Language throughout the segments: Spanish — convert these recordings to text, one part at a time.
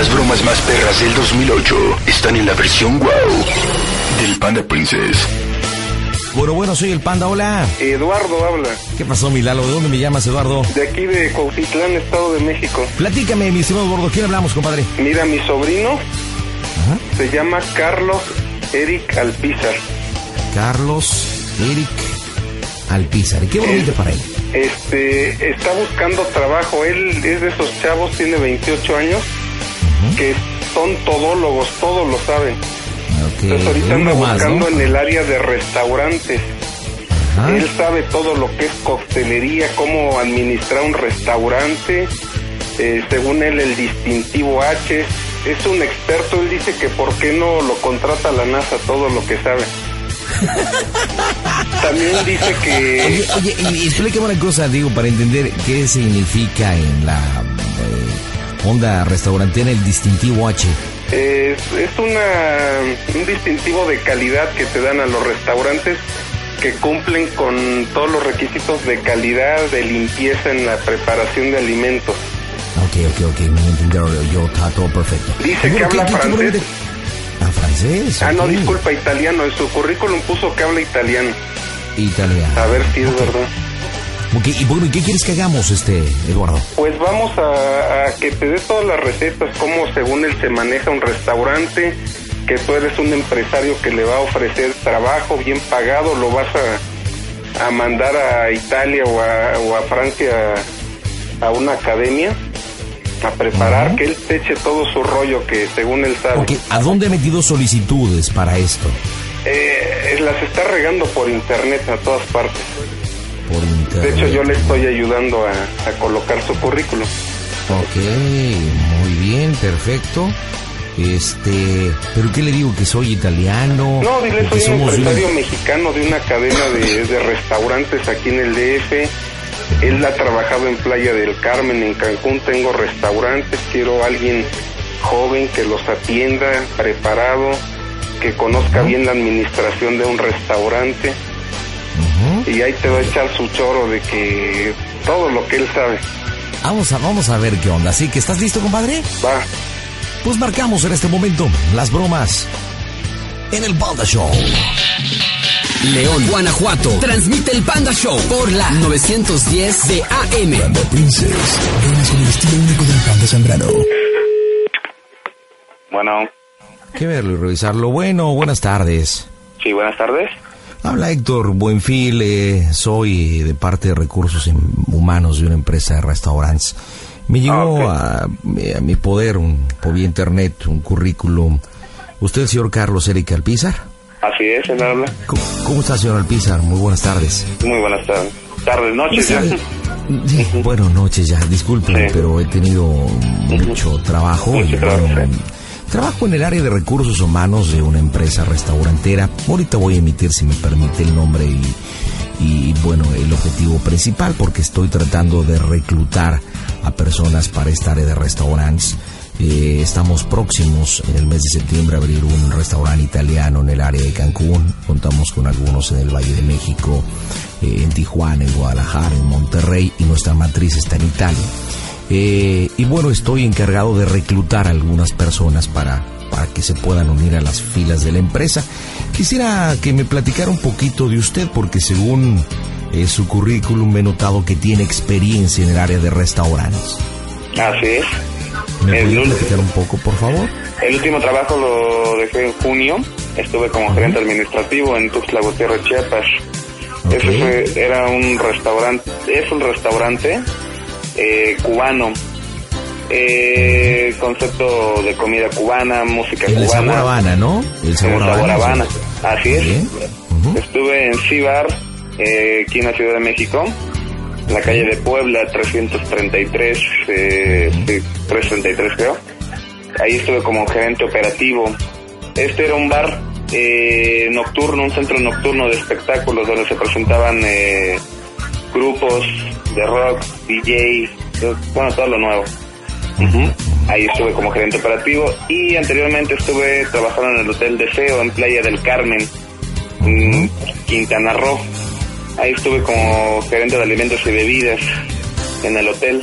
Las bromas más perras del 2008 están en la versión wow del Panda Princess. Bueno, bueno, soy el Panda, hola. Eduardo habla. ¿Qué pasó, Milalo? ¿De dónde me llamas, Eduardo? De aquí de Cuautitlán, Estado de México. Platícame, mi estimado gordo, ¿quién hablamos, compadre? Mira, mi sobrino se llama Carlos Eric Alpizar. Carlos Eric Alpizar. ¿Y qué bonito para él? Este, está buscando trabajo. Él es de esos chavos, tiene 28 años, que son todólogos, todos lo saben. Entonces ahorita anda buscando ¿no? en el área de restaurantes. Ajá. Él sabe todo lo que es coctelería, cómo administrar un restaurante, eh, según él el distintivo H. Es un experto, él dice que por qué no lo contrata la NASA todo lo que sabe. También dice que Oye, oye, y, y explícame una cosa, digo, para entender qué significa en la eh, onda restaurantera el distintivo H. es, es una, un distintivo de calidad que te dan a los restaurantes que cumplen con todos los requisitos de calidad, de limpieza en la preparación de alimentos. Ok, ok, ok, me entendieron, yo está todo perfecto. Dice que habla. Ah, francés. Ah, no, disculpa, italiano. En su currículum puso que habla italiano. Italiano. A ver si es verdad. Y bueno, ¿y qué quieres que hagamos, este, Eduardo? Pues vamos a, a que te dé todas las recetas, cómo según él se maneja un restaurante, que tú eres un empresario que le va a ofrecer trabajo bien pagado, lo vas a, a mandar a Italia o a, o a Francia a una academia a preparar, que él te eche todo su rollo que según él sabe. ¿a dónde he metido solicitudes para esto? Eh, las está regando por internet a todas partes. Por De hecho, yo le estoy ayudando a, a colocar su currículum. Ok, muy bien, perfecto. Este, pero ¿qué le digo? Que soy italiano. No, dile, soy un empresario mexicano de una cadena de, de restaurantes aquí en el DF. Él ha trabajado en Playa del Carmen, en Cancún. Tengo restaurantes. Quiero alguien joven que los atienda, preparado, que conozca bien la administración de un restaurante. Y ahí te va a echar su choro de que todo lo que él sabe. Vamos a, vamos a ver qué onda. ¿Sí que estás listo, compadre? Va. Pues marcamos en este momento las bromas en el Panda Show. León, Guanajuato. Transmite el Panda Show por la 910 de AM. Princess, bromas con el estilo único del Panda Zambrano. Bueno, Que verlo y revisarlo. Bueno, buenas tardes. sí, buenas tardes. Habla Héctor Buenfil, eh, soy de parte de recursos humanos de una empresa de restaurantes. Me llegó a, a mi poder un, por vía internet un currículum. ¿Usted, el señor Carlos Eric Alpizar? Así es, él habla. ¿Cómo, cómo está, señor Alpizar? Muy buenas tardes. Muy buenas tardes. Tardes, noches ya. Sí, Bueno, noches ya, disculpen, Sí. pero he tenido mucho trabajo. Mucho y, trabajo, bueno, sí. Trabajo en el área de recursos humanos de una empresa restaurantera. Ahorita voy a emitir, si me permite, el nombre y, bueno, el objetivo principal, porque estoy tratando de reclutar a personas para esta área de restaurantes. Eh, estamos próximos en el mes de septiembre a abrir un restaurante italiano en el área de Cancún. Contamos con algunos en el Valle de México, eh, en Tijuana, en Guadalajara, en Monterrey y nuestra matriz está en Italia. Eh, y bueno, estoy encargado de reclutar a algunas personas para, para que se puedan unir a las filas de la empresa. Quisiera que me platicara un poquito de usted, porque según eh, su currículum he notado que tiene experiencia en el área de restaurantes. Así es. ¿Me lunes. platicar un poco, por favor? El último trabajo lo dejé en junio. Estuve como gerente administrativo en Tuxtla Gutiérrez, Chiapas. Ok. Ese fue, era un restaurante, es un restaurante eh, cubano. Eh, concepto de comida cubana, música El cubana. sabor Habana, ¿no? El El sabor sabor Habana. Habana. Así es. Estuve en Cibar, eh, aquí en la Ciudad de México. en la calle de Puebla, 333, eh, sí, 333 creo. Ahí estuve como gerente operativo. Este era un bar eh, nocturno, un centro nocturno de espectáculos donde se presentaban eh, grupos de rock, DJ, bueno, todo lo nuevo. Ahí estuve como gerente operativo y anteriormente estuve trabajando en el Hotel Deseo en Playa del Carmen, en Quintana Roo. Ahí estuve como gerente de alimentos y bebidas en el hotel.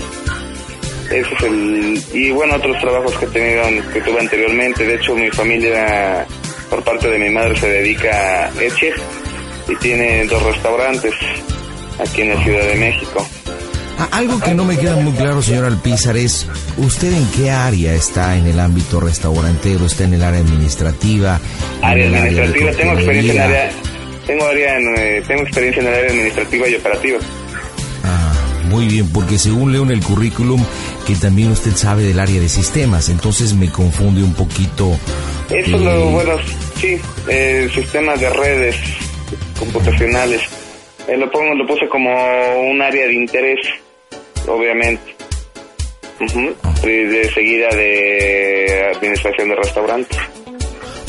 Ese es el y bueno otros trabajos que he tenido que tuve anteriormente. De hecho mi familia por parte de mi madre se dedica a chef y tiene dos restaurantes aquí en la Ciudad de México. Algo que no me queda muy claro, señor Alpizar, es ¿usted en qué área está en el ámbito restaurantero? ¿Está en el área administrativa? Área administrativa, tengo experiencia en área, tengo área en, eh, tengo experiencia en el área administrativa y operativa. Ah, muy bien, porque según leo en el currículum que también usted sabe del área de sistemas, entonces me confunde un poquito. Eso eh, lo bueno, sí, eh, sistemas de redes computacionales. Eh, lo pongo, lo puse como un área de interés, obviamente. Ujú. de, de seguida de administración de restaurantes.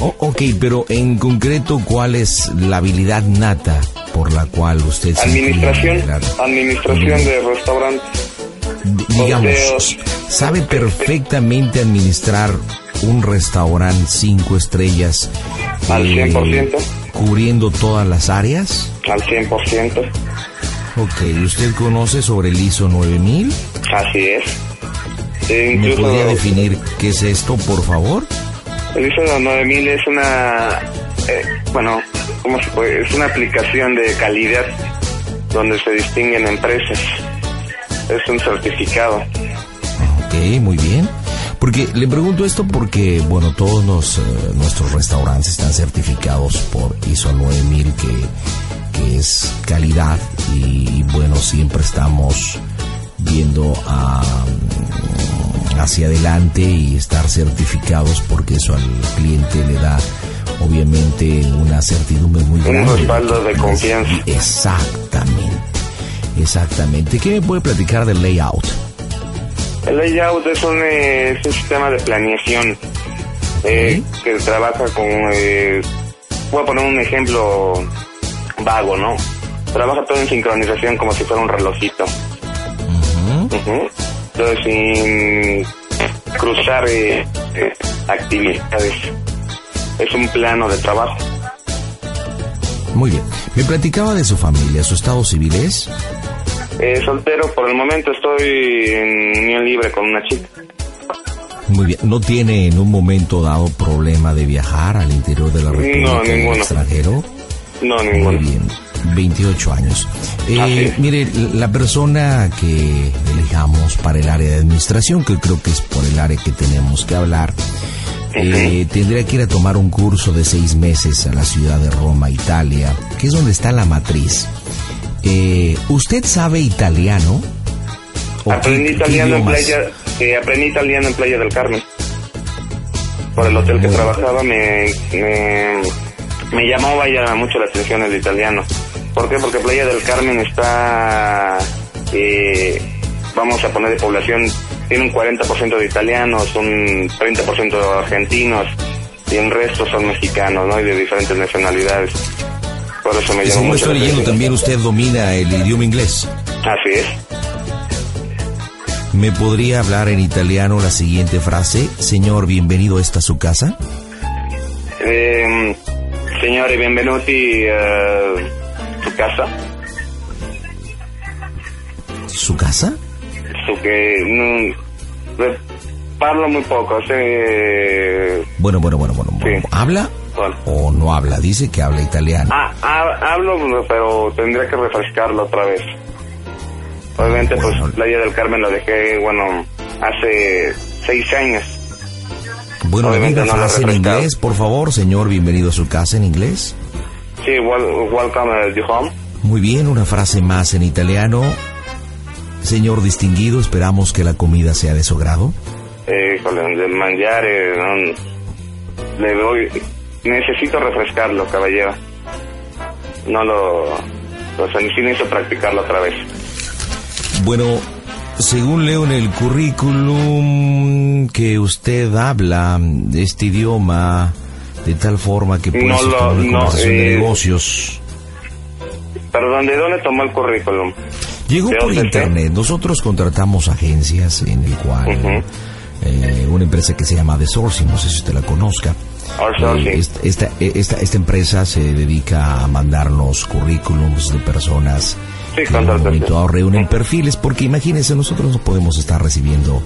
oh, ok, pero en concreto, ¿cuál es la habilidad nata por la cual usted se Administración, administración de restaurantes. D- digamos, Sorteos. sabe perfectamente administrar un restaurante cinco estrellas Al eh, 100%. cubriendo todas las áreas. Al 100%. Ok, ¿usted conoce sobre el ISO 9000? Así es. Eh, ¿Me podría definir qué es esto, por favor? el ISO 9000 es una, eh, bueno, ¿cómo se puede? Es una aplicación de calidad donde se distinguen empresas. Es un certificado. Ok, muy bien. Porque le pregunto esto porque, bueno, todos los, eh, nuestros restaurantes están certificados por ISO 9000, que, que es calidad, y bueno, siempre estamos viendo a, mm, hacia adelante y estar certificados porque eso al cliente le da obviamente una certidumbre muy Un grande. respaldo de confianza. Exactamente, exactamente. ¿Qué me puede platicar del layout? El layout es un, eh, es un sistema de planeación eh, que trabaja con... Eh, voy a poner un ejemplo vago, ¿no? Trabaja todo en sincronización como si fuera un relojito. Ujú. Entonces, sin cruzar eh, eh, actividades. Es un plano de trabajo. Muy bien. Me platicaba de su familia, su estado civil es. Eh, soltero, por el momento estoy en unión libre con una chica. Muy bien. ¿No tiene en un momento dado problema de viajar al interior de la República No, ninguno. extranjero? No, Muy ninguno. bien. 28 años. Eh, mire, la persona que elijamos para el área de administración, que creo que es por el área que tenemos que hablar, eh, tendría que ir a tomar un curso de seis meses a la ciudad de Roma, Italia, que es donde está la matriz. Eh, ¿Usted sabe italiano? ¿O Aprendí qué- qué italiano en playa, eh, aprendí italiano en Playa del Carmen. Por el hotel que trabajaba me, me, me llamaba ya mucho la atención el italiano. ¿Por qué? Porque Playa del Carmen está, eh, vamos a poner de población, tiene un 40% de italianos, un 30% de argentinos y el resto son mexicanos, ¿no? Y de diferentes nacionalidades. Por eso me Y llamó mucho estoy la leyendo, atención. también usted domina el idioma inglés. Así es. ¿Me podría hablar en italiano la siguiente frase? Señor, bienvenido, ¿esta es su casa? Eh, signori, benvenuti a su casa. ¿Su casa? Su que mm, eh, parlo muy poco, sé, Bueno, bueno, bueno, bueno. Sí. ¿Habla bueno. o no habla? Dice que habla italiano. Ah, ha- hablo, pero tendría que refrescarlo otra vez. Obviamente, pues Bueno. Playa del Carmen lo dejé, bueno, hace seis años. Bueno, ¿me obviamente diga no frase en inglés, por favor? Señor, bienvenido a su casa en inglés. Sí, wel- welcome at your home. Muy bien, una frase más en italiano. Señor distinguido, esperamos que la comida sea de su grado. Eh, el del mangiare, no, le doy, necesito refrescarlo, caballero. No lo, o sea, sí necesito practicarlo otra vez. Bueno, según leo en el currículum que usted habla este idioma de tal forma que puede No lo- no, de eh, negocios. Perdón, ¿de dónde tomó el currículum? Llegó ¿de por internet. Nosotros contratamos agencias en el cual eh, una empresa que se llama The Sourcing, no sé si usted la conozca. Eh, esta, esta, esta, esta empresa se dedica a mandarnos currículums de personas Sí, que en un momento reúnen perfiles, porque imagínense, nosotros no podemos estar recibiendo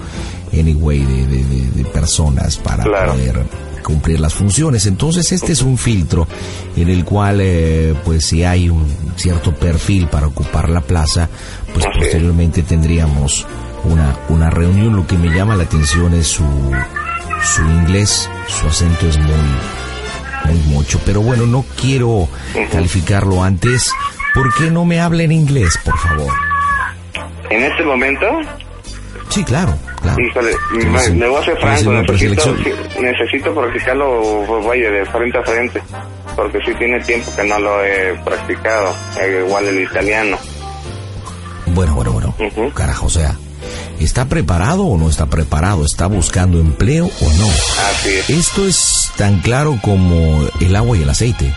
anyway de, de, de- de personas para Claro. poder cumplir las funciones. Entonces este es un filtro en el cual, eh, pues si hay un cierto perfil para ocupar la plaza, pues posteriormente tendríamos una, una reunión. Lo que me llama la atención es su, su inglés, su acento es muy, muy mucho. Pero bueno, no quiero calificarlo antes. ¿Por qué no me habla en inglés, por favor? ¿En este momento? Sí, claro, claro. Híjole, Sí, voy a ser franco, necesito, necesito practicarlo, pues, vaya, de frente a frente, porque sí tiene tiempo que no lo he practicado, eh, igual el italiano. Bueno, bueno, bueno. Carajo, o sea, ¿está preparado o no está preparado? ¿Está buscando empleo o no? Así es. Esto es tan claro como el agua y el aceite.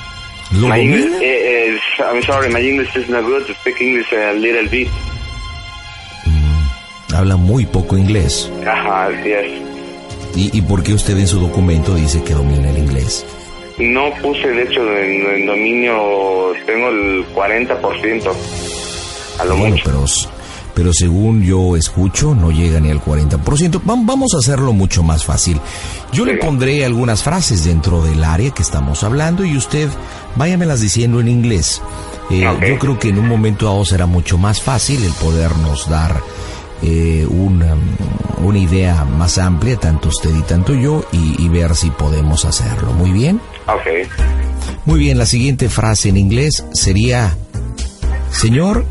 ¿Lo My English, eh, eh, I'm sorry, my English is not good, speak English a little bit. Habla muy poco inglés. Ajá, así es. ¿Y, ¿Y por qué usted en su documento dice que domina el inglés? No puse, de hecho, en, en dominio, tengo el 40%, a lo Bueno, mucho. pero, pero según yo escucho, no llega ni al 40%. Vam- Vamos a hacerlo mucho más fácil. Yo le pondré algunas frases dentro del área que estamos hablando y usted váyamelas diciendo en inglés. Eh. Yo creo que en un momento dado será mucho más fácil el podernos dar eh, una, una idea más amplia, tanto usted y tanto yo, y, y ver si podemos hacerlo. Muy bien. Ok. Muy bien, la siguiente frase en inglés sería, señor,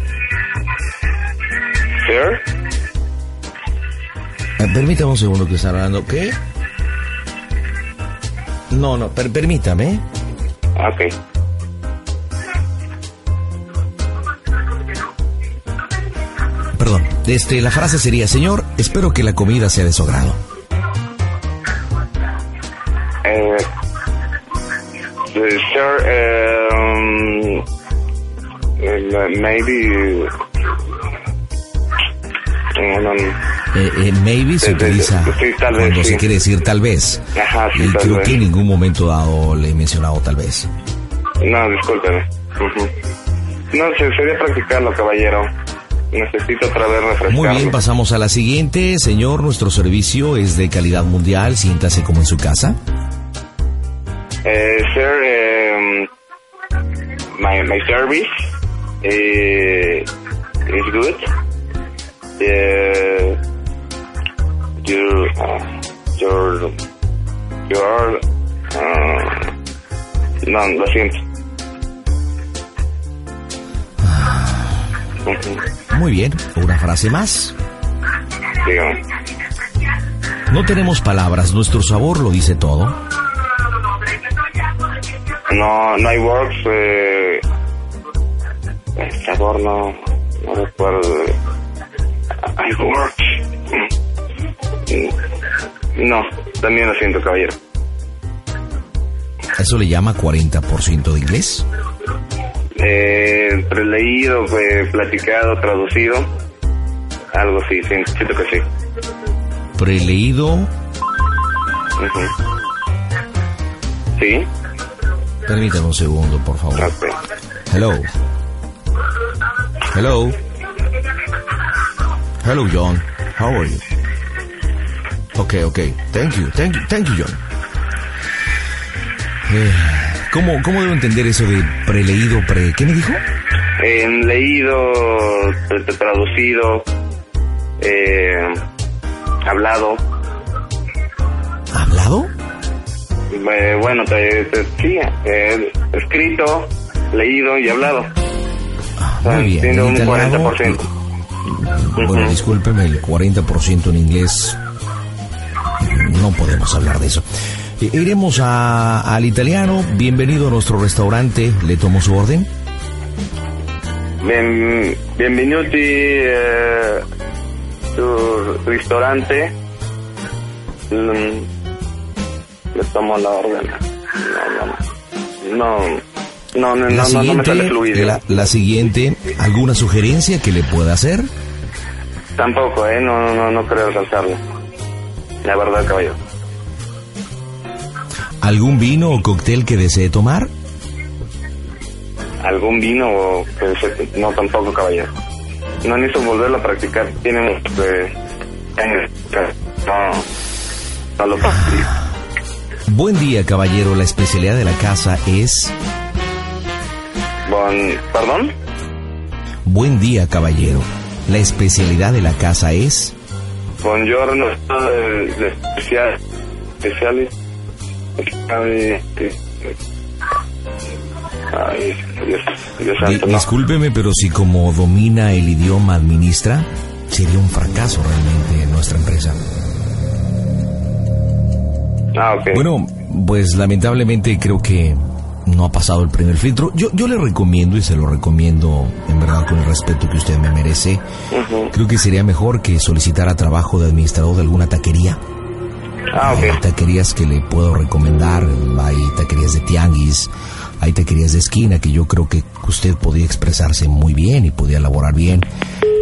Sir, Eh, permítame un segundo que está hablando. ¿Qué? No, no, per- permítame. ok. Perdón. Este, la frase sería, señor, espero que la comida sea de su agrado. Eh, sir, um, eh, maybe... eh, no, Eh, eh, maybe se Sí, sí, utiliza sí, tal vez, cuando sí. se quiere decir tal vez. Ajá, sí, y tal creo vez. que en ningún momento dado le he mencionado tal vez. no, discúlpeme. No, se sería practicarlo, caballero. Necesito otra vez refrescarlo. Muy bien, pasamos a la siguiente. Señor, nuestro servicio es de calidad mundial. Siéntase como en su casa. Eh, sir, um, my, my service eh, is good. Eh, you, uh, uh, no, lo siento. Muy bien, una frase más. Dígame. No tenemos palabras, nuestro sabor lo dice todo. No, no hay works, eh, el sabor no, no recuerdo. Mm, No, también lo siento, caballero. Eso le llama 40% de inglés. Eh, preleído, eh, platicado, traducido. Algo así, sí, siento que sí. Preleído. Sí, Permítame un segundo, por favor. Hello. Hello. Hello, John. How are you? Okay, okay. Thank you, thank you, thank you, John. Eh, ¿cómo, ¿Cómo debo entender eso de preleído, pre... ¿Qué me dijo? En leído, tra- tra- traducido, eh, hablado. ¿Hablado? Eh, bueno, te, te- sí, eh, escrito, leído y hablado. Ah, muy bien. tiene En un italiano, 40%. Bueno, discúlpeme, el 40% en inglés. No podemos hablar de eso. Eh, Iremos a- al italiano. Bienvenido a nuestro restaurante. ¿Le tomo su orden? Ben, benvenuti eh, su ristorante. Mm, le tomo la orden. No, no, no, no, no, La no, no, no me sale siguiente, fluido. la, la siguiente, ¿alguna sugerencia que le pueda hacer? Tampoco, eh, no, no, no creo alcanzarlo. La verdad, caballero. ¿Algún vino o cóctel que desee tomar? ¿Algún vino o que se- No, tampoco, caballero. No necesito volverlo a practicar. Tiene eh, años. No, no lo practico. Buen día, caballero. La especialidad de la casa es... Bon, ¿Perdón? Buen día, caballero. La especialidad de la casa es... Buongiorno, de especial, especiales. Ay, Dios, Dios Di- santo, no. discúlpeme, pero si como domina el idioma administra, sería un fracaso realmente en nuestra empresa. Ah, ok. Bueno, pues lamentablemente creo que no ha pasado el primer filtro. Yo, yo le recomiendo y se lo recomiendo en verdad con el respeto que usted me merece. Creo que sería mejor que solicitara trabajo de administrador de alguna taquería. Ah, Hay taquerías que le puedo recomendar, hay taquerías de tianguis, hay taquerías de esquina que yo creo que usted podría expresarse muy bien y podría elaborar bien.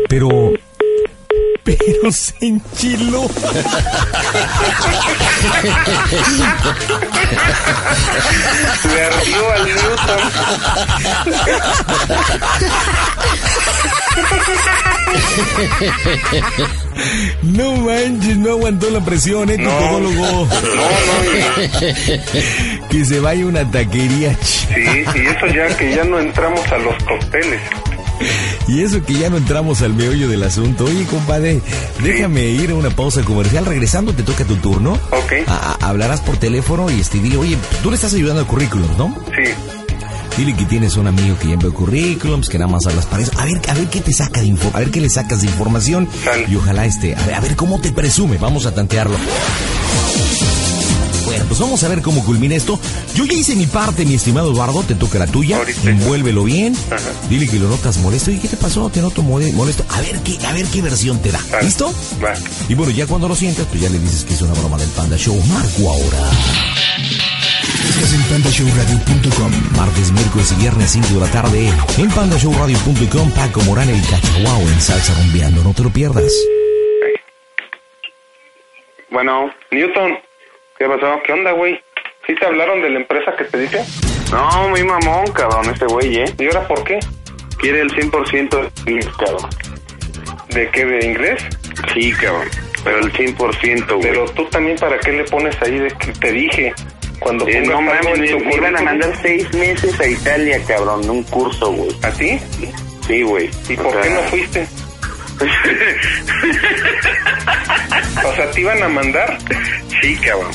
Pero... Pero se enchiló. Le ardió al Newton. No manches, no aguantó la presión, ¿eh, tu No. No, no, Que se vaya una taquería. sí, y eso ya que ya no entramos a los cócteles. Y eso que ya no entramos al meollo del asunto. Oye, compadre, déjame ir a una pausa comercial. Regresando, te toca tu turno. Ok. A- a- hablarás por teléfono y este, dile, oye, tú le estás ayudando al currículum, ¿no? Sí, Dile que tienes un amigo que ya envió currículums, que nada más hablas para eso. A ver, a ver qué te saca de info, a ver qué le sacas de información. Y ojalá este, a ver, a ver cómo te presume. Vamos a tantearlo. Bueno, pues vamos a ver cómo culmina esto. Yo ya hice mi parte, mi estimado Eduardo, te toca la tuya. Ahorita. Envuélvelo bien. Ajá. Dile que lo notas molesto. ¿Y qué te pasó? Te noto mole- molesto. A ver qué, a ver qué versión te da. Sale. ¿Listo? va. Y bueno, ya cuando lo sientas, pues ya le dices que es una broma del Panda Show. Marco ahora. Estás en pandashowradio.com. Martes, miércoles y viernes 5 de la tarde en pandashowradio.com Paco Morán el Cachaguao en Salsa Rumbeando. No te lo pierdas. Bueno, Newton, ¿qué pasó? ¿Qué onda, güey? ¿Sí te hablaron de la empresa que te dije? no, muy mamón, cabrón, este güey, ¿eh? ¿Y ahora por qué? Quiere el 100% de inglés, cabrón. ¿De qué? ¿De inglés? Sí, cabrón. Pero el 100%, güey. Pero tú también, ¿para qué le pones ahí de que te dije? Cuando Eh, no mames, me, me iban a mandar seis meses a Italia, cabrón, un curso, güey. ¿A ti? Sí, güey. ¿Y O por qué no fuiste? O sea, ¿te iban a mandar? sí, cabrón.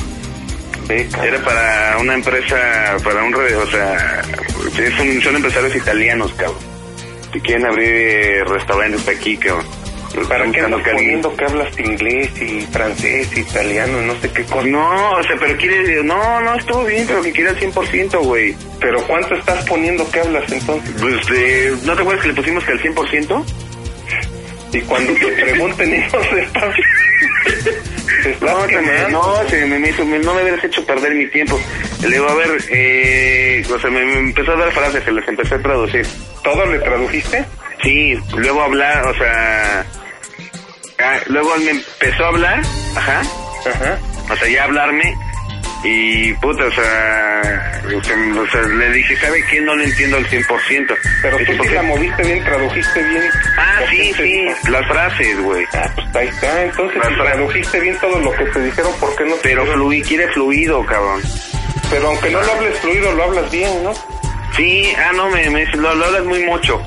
Era para una empresa, para un, re- o sea, es un- son empresarios italianos, cabrón. Que quieren abrir eh, restaurantes aquí, cabrón. ¿Para qué andas poniendo que hablas inglés y francés, italiano, no sé qué cosa? No, o sea, pero quiere, no, no, estuvo bien, pero que quiere el 100%, güey. ¿Pero cuánto estás poniendo que hablas entonces? Pues, eh, ¿no te acuerdas que le pusimos que el 100%? Y cuando te pregunten sepas, te estás No, se me, no, se me hizo, no me hubieras hecho perder mi tiempo. Le digo, a ver, eh, o sea, me, me empezó a dar frases, se les empecé a traducir. ¿Todo le tradujiste? Sí, luego hablar, o sea, ah, luego me empezó a hablar, ajá, Ajá. o sea, ya hablarme, y puta, o sea, o le dije, ¿sabe qué? No le entiendo al 100%. Pero tú "¿Por sí qué?". la moviste bien, tradujiste bien. Ah, sí, sí, dijo. las frases, güey. Ah, pues ahí está. Entonces, Las si frases. tradujiste bien todo lo que te dijeron, ¿por qué no te Pero fluí, quiere fluido, cabrón. Pero aunque no lo hables fluido, lo hablas bien, ¿no? Sí, ah, no, me, me lo, lo hablas muy mocho,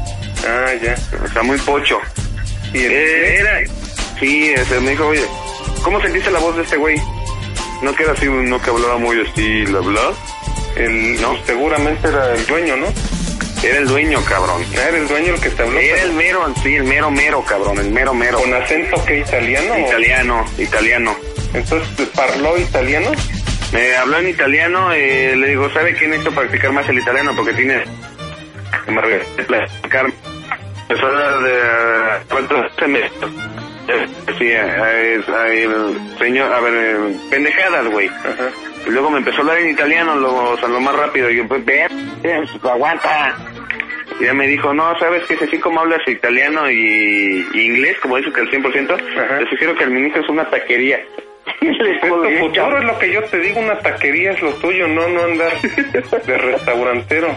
Ah, ya. o sea, muy pocho. ¿Y el Eh, era, sí, o sea, me dijo, oye, ¿cómo sentiste la voz de este güey? No que era así, no que hablaba muy así, la bla. El, No. pues, seguramente era el dueño, ¿no? Era el dueño, cabrón. Ah, Era el dueño el que te habló. Era el mero, sí, el mero mero, cabrón, el mero mero. ¿Con acento que italiano? o- Italiano, italiano. Entonces, ¿parló italiano? Me habló en italiano, eh, le digo, ¿sabe qué necesito practicar más el italiano? Porque tiene me re- platicar empezó a hablar de cuántos semestres. Eh, eh, el señor, a ver, eh, pendejadas, güey. Y luego me empezó a hablar en italiano, lo, o sea, lo más rápido. Y yo, pues, ven, aguanta. Y ya me dijo, no, ¿sabes qué? Si así como hablas italiano y, y inglés, como dices que al 100%, te sugiero que administres una taquería. Le Esto colgué, futuro es lo que yo te digo, una taquería es lo tuyo, no, no andar de restaurantero.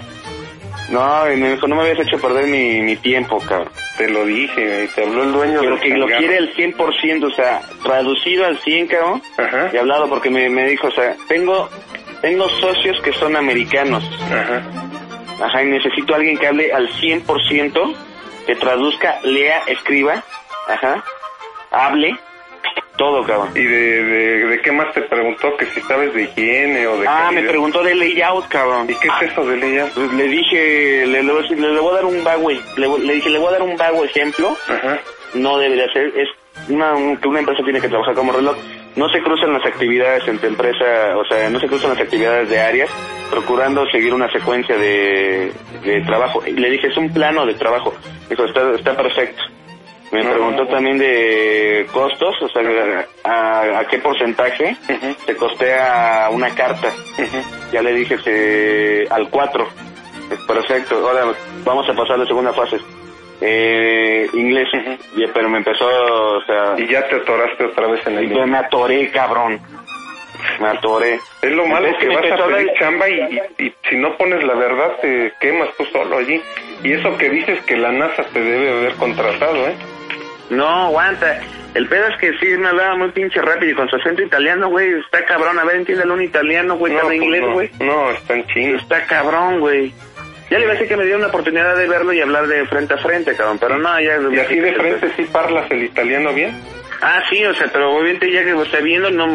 No, dijo, no me habías hecho perder mi, mi tiempo, cabrón. Te lo dije, te habló el dueño Pero que lo quiere al 100%, o sea, traducido al 100, cabrón. Ajá. Y hablado porque me, me dijo, o sea, tengo tengo socios que son americanos. Ajá. Ajá, y necesito a alguien que hable al 100%, que traduzca, lea, escriba, ajá, hable, todo, cabrón. ¿Y de, de, de qué más te preguntó? ¿Que si sabes de higiene o de Ah, me calidad? preguntó de layout, cabrón. ¿Y qué es eso de ella? Pues le dije, le, le, voy a decir, le- le voy a dar un vago, le, le dije, le voy a dar un vago ejemplo, Ajá. no debería ser, es una, una empresa tiene que trabajar como reloj. No se cruzan las actividades entre empresa, o sea, no se cruzan las actividades de áreas, procurando seguir una secuencia de, de trabajo. Y le dije, es un plano de trabajo. Dijo, está, está perfecto. Me preguntó también de costos, o sea, a, a qué porcentaje Ujú. se costea una carta. Ujú. Ya le dije que al 4. Perfecto. Ahora vamos a pasar a la segunda fase. Eh, inglés. Ujú. Ya, pero me empezó, o sea, Y ya te atoraste otra vez en el... y me atoré, cabrón. Me atoré. Es lo malo que me vas a pedir dar- chamba y, y- y si no pones la verdad te quemas tú solo allí. Y eso que dices que la NASA te debe haber contratado, ¿eh? No, aguanta. El pedo es que sí me hablaba muy pinche rápido y con su acento italiano, güey. Está cabrón. A ver, entiéndelo un italiano, güey. no, pues inglés, no. güey. No, están chinos. Está cabrón, güey. Ya le iba a decir que me dio una oportunidad de verlo y hablar de frente a frente, cabrón. Pero no, ya... ¿Y así de frente sí parlas el italiano bien? Ah, sí, o sea, pero obviamente ya que lo esté viendo, no,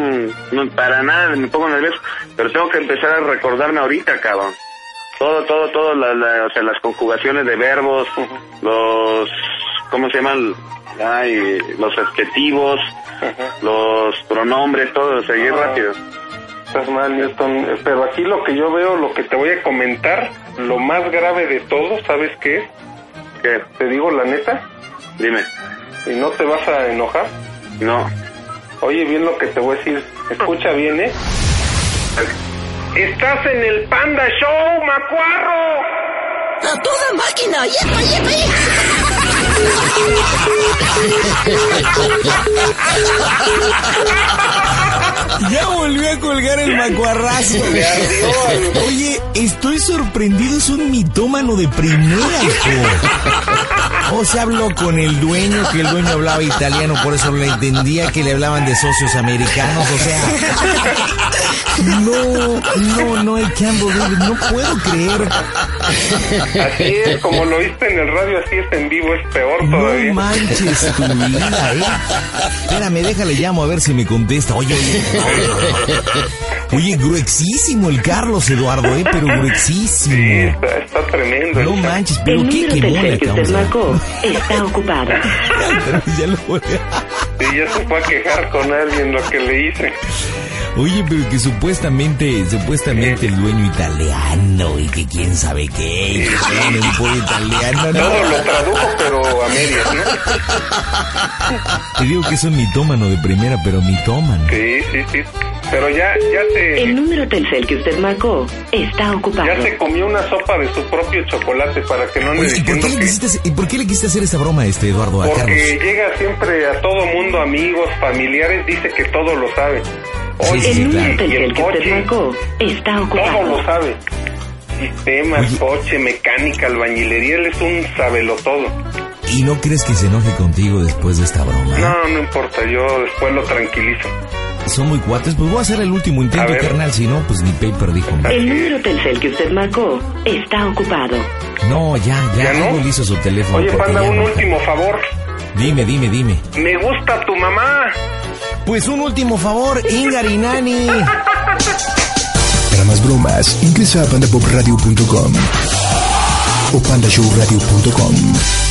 no para nada me pongo nervioso. Pero tengo que empezar a recordarme ahorita, cabrón. Todo, todo, todo, la, la- o sea, las conjugaciones de verbos, los, ¿cómo se llaman? Ay, los adjetivos, Ajá. los pronombres, todo, seguir Ah. rápido. Estás mal, Newton. Pero aquí lo que yo veo, lo que te voy a comentar, lo más grave de todo, ¿sabes qué es? ¿Qué? Te digo la neta, Dime. y no te vas a enojar. No. Oye bien lo que te voy a decir. Escucha bien, ¿eh? Estás en el Panda Show, macuarro. ¡A toda máquina! ¡Yepa, yepa, Ya volvió a colgar el macuarrazo. Oye, estoy sorprendido, es un mitómano de primera, se habló con el dueño, que el dueño hablaba italiano, por eso le entendía que le hablaban de socios americanos, o sea. No, no, no, believe it, no puedo creer. Así es, como lo oíste en el radio, así es en vivo, es peor No todavía. manches tu vida, ¿eh? Espérame, déjale llamo a ver si me contesta. Oye, oye. Oye, gruexísimo el Carlos Eduardo, ¿eh? Pero Sí, gruexísimo. está, está tremendo. No el manches, pero El qué quemón que usted marcó está ocupado. Pero ya lo voy a- Sí, ya se fue a quejar con alguien lo que le hice. Oye, pero que supuestamente, supuestamente el dueño italiano y que quién sabe qué, y que tiene un pollo italiano, Todo no. lo tradujo, pero a medias, ¿no? Te digo que es un mitómano de primera, pero mitómano. Sí, sí, sí. Pero ya, ya El se, número telcel que usted marcó está ocupado. ya se comió una sopa de su propio chocolate para que no ande Oye, ¿y por, qué le que... quisiste, ¿y por qué le quisiste hacer esta broma a este Eduardo, a Carlos? Porque llega siempre a todo mundo, amigos, familiares, dice que todo lo sabe. Sí, Oye, sí, sí, El número claro. telcel el que usted marcó está todo ocupado. lo sabe. Sistemas, Oye. coche, mecánica, albañilería, él es un sabelotodo. ¿Y no crees que se enoje contigo después de esta broma? No, no importa, yo después lo tranquilizo. Son muy cuates, pues voy a hacer el último intento, carnal, si no, pues ni paper dijo. El número telcel que usted marcó está ocupado. No, ya, ya, ¿Ya no? algo le hizo su teléfono. Oye, Panda, un no- último favor. Dime, dime, dime. Me gusta tu mamá. Pues un último favor, Ingarinani. Para más bromas, ingresa a pandapopradio.com o pandashowradio.com.